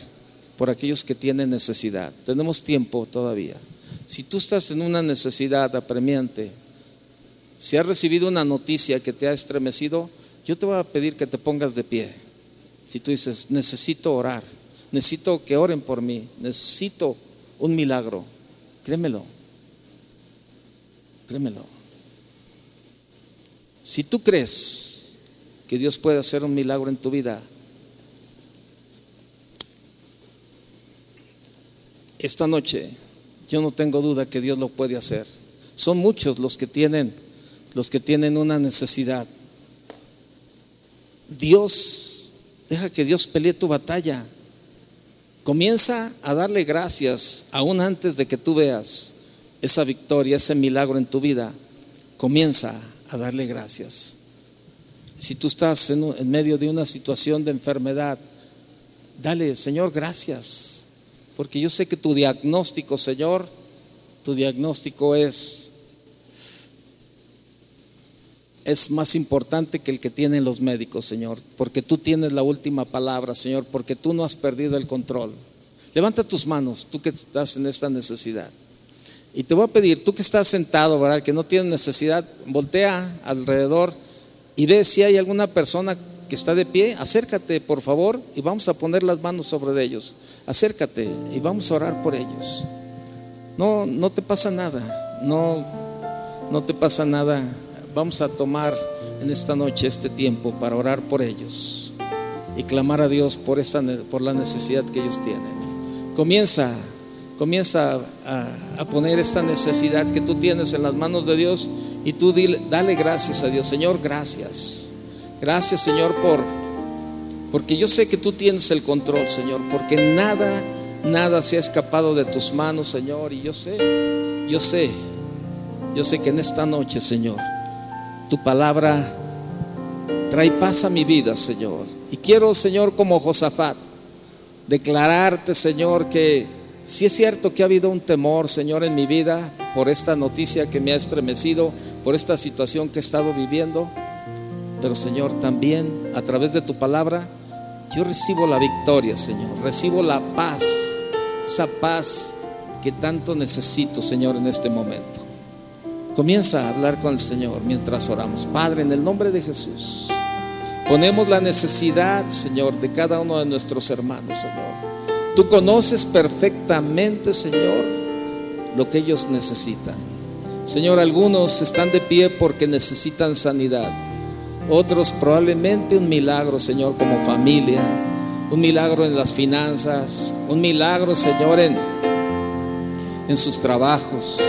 por aquellos que tienen necesidad. Tenemos tiempo todavía. Si tú estás en una necesidad apremiante, si has recibido una noticia que te ha estremecido, yo te voy a pedir que te pongas de pie. Si tú dices, necesito orar, necesito que oren por mí, necesito un milagro, créemelo, créemelo. Si tú crees que Dios puede hacer un milagro en tu vida, esta noche yo no tengo duda que Dios lo puede hacer. Son muchos los que tienen los que tienen una necesidad. Dios, deja que Dios pelee tu batalla. Comienza a darle gracias aún antes de que tú veas esa victoria, ese milagro en tu vida. Comienza a darle gracias. Si tú estás en, en medio de una situación de enfermedad, dale, Señor, gracias porque yo sé que tu diagnóstico, Señor, tu diagnóstico es es más importante que el que tienen los médicos, Señor, porque tú tienes la última palabra, Señor, porque tú no has perdido el control. Levanta tus manos, tú que estás en esta necesidad. Y te voy a pedir, tú que estás sentado. Que no tienes necesidad, voltea alrededor y ve si hay alguna persona que está de pie, acércate por favor y vamos a poner las manos sobre ellos. Acércate y vamos a orar por ellos. No, no te pasa nada, no, no te pasa nada. Vamos a tomar en esta noche este tiempo para orar por ellos y clamar a Dios por, esa, por la necesidad que ellos tienen. Comienza, comienza a, poner esta necesidad que tú tienes en las manos de Dios y tú dile, dale gracias a Dios. Señor, gracias. Gracias, Señor, por porque yo sé que tú tienes el control, Señor, porque nada nada se ha escapado de tus manos, Señor, y yo sé, yo sé, yo sé que en esta noche, Señor, tu palabra trae paz a mi vida, Señor. Y quiero, Señor, como Josafat, declararte, Señor, que si es cierto que ha habido un temor, Señor, en mi vida por esta noticia que me ha estremecido, por esta situación que he estado viviendo, pero Señor, también a través de tu palabra, yo recibo la victoria, Señor. Recibo la paz, esa paz que tanto necesito, Señor, en este momento. Comienza a hablar con el Señor mientras oramos. Padre, en el nombre de Jesús, ponemos la necesidad, Señor, de cada uno de nuestros hermanos, Señor. Tú conoces perfectamente, Señor, lo que ellos necesitan. Señor, algunos están de pie porque necesitan sanidad. Otros probablemente un milagro, Señor, como familia. Un milagro en las finanzas. Un milagro, Señor, en, en sus trabajos.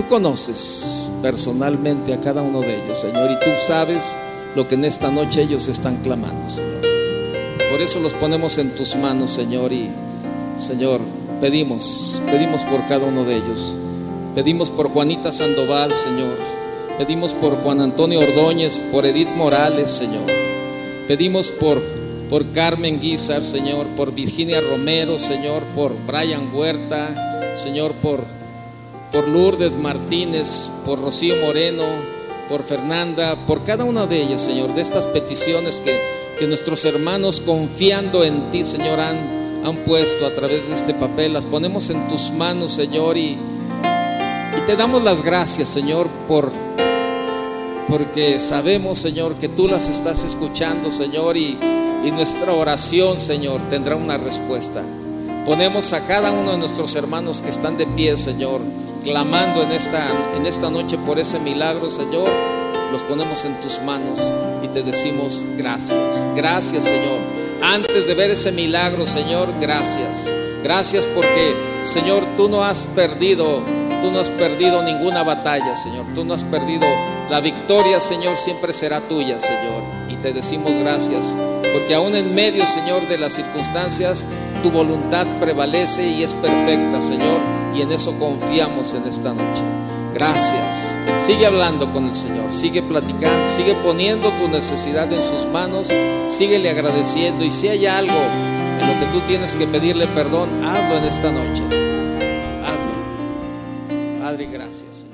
Tú conoces personalmente a cada uno de ellos, Señor, y tú sabes lo que en esta noche ellos están clamando, Señor. Por eso los ponemos en tus manos, Señor, y Señor, pedimos, pedimos por cada uno de ellos. Pedimos por Juanita Sandoval, Señor. Pedimos por Juan Antonio Ordóñez, por Edith Morales, Señor. Pedimos por, por Carmen Guizar, Señor, por Virginia Romero, Señor, por Brian Huerta, Señor, por, por Lourdes Martínez, por Rocío Moreno, por Fernanda, por cada una de ellas, Señor, de estas peticiones que, que nuestros hermanos confiando en ti, Señor, han, han puesto a través de este papel. Las ponemos en tus manos, Señor, y, y te damos las gracias, Señor, por porque sabemos, Señor, que tú las estás escuchando, Señor, y, y nuestra oración, Señor, tendrá una respuesta. Ponemos a cada uno de nuestros hermanos que están de pie, Señor, clamando en esta, en esta noche por ese milagro, Señor. Los ponemos en tus manos y te decimos gracias. Gracias, Señor. Antes de ver ese milagro, Señor, gracias. Gracias porque, Señor, tú no has perdido, tú no has perdido ninguna batalla, Señor. Tú no has perdido la victoria, Señor, siempre será tuya, Señor. Y te decimos gracias, porque aún en medio, Señor, de las circunstancias, tu voluntad prevalece y es perfecta, Señor. Y en eso confiamos en esta noche. Gracias. Sigue hablando con el Señor, sigue platicando, sigue poniendo tu necesidad en sus manos, síguele agradeciendo. Y si hay algo en lo que tú tienes que pedirle perdón, hazlo en esta noche. Hazlo. Padre, gracias.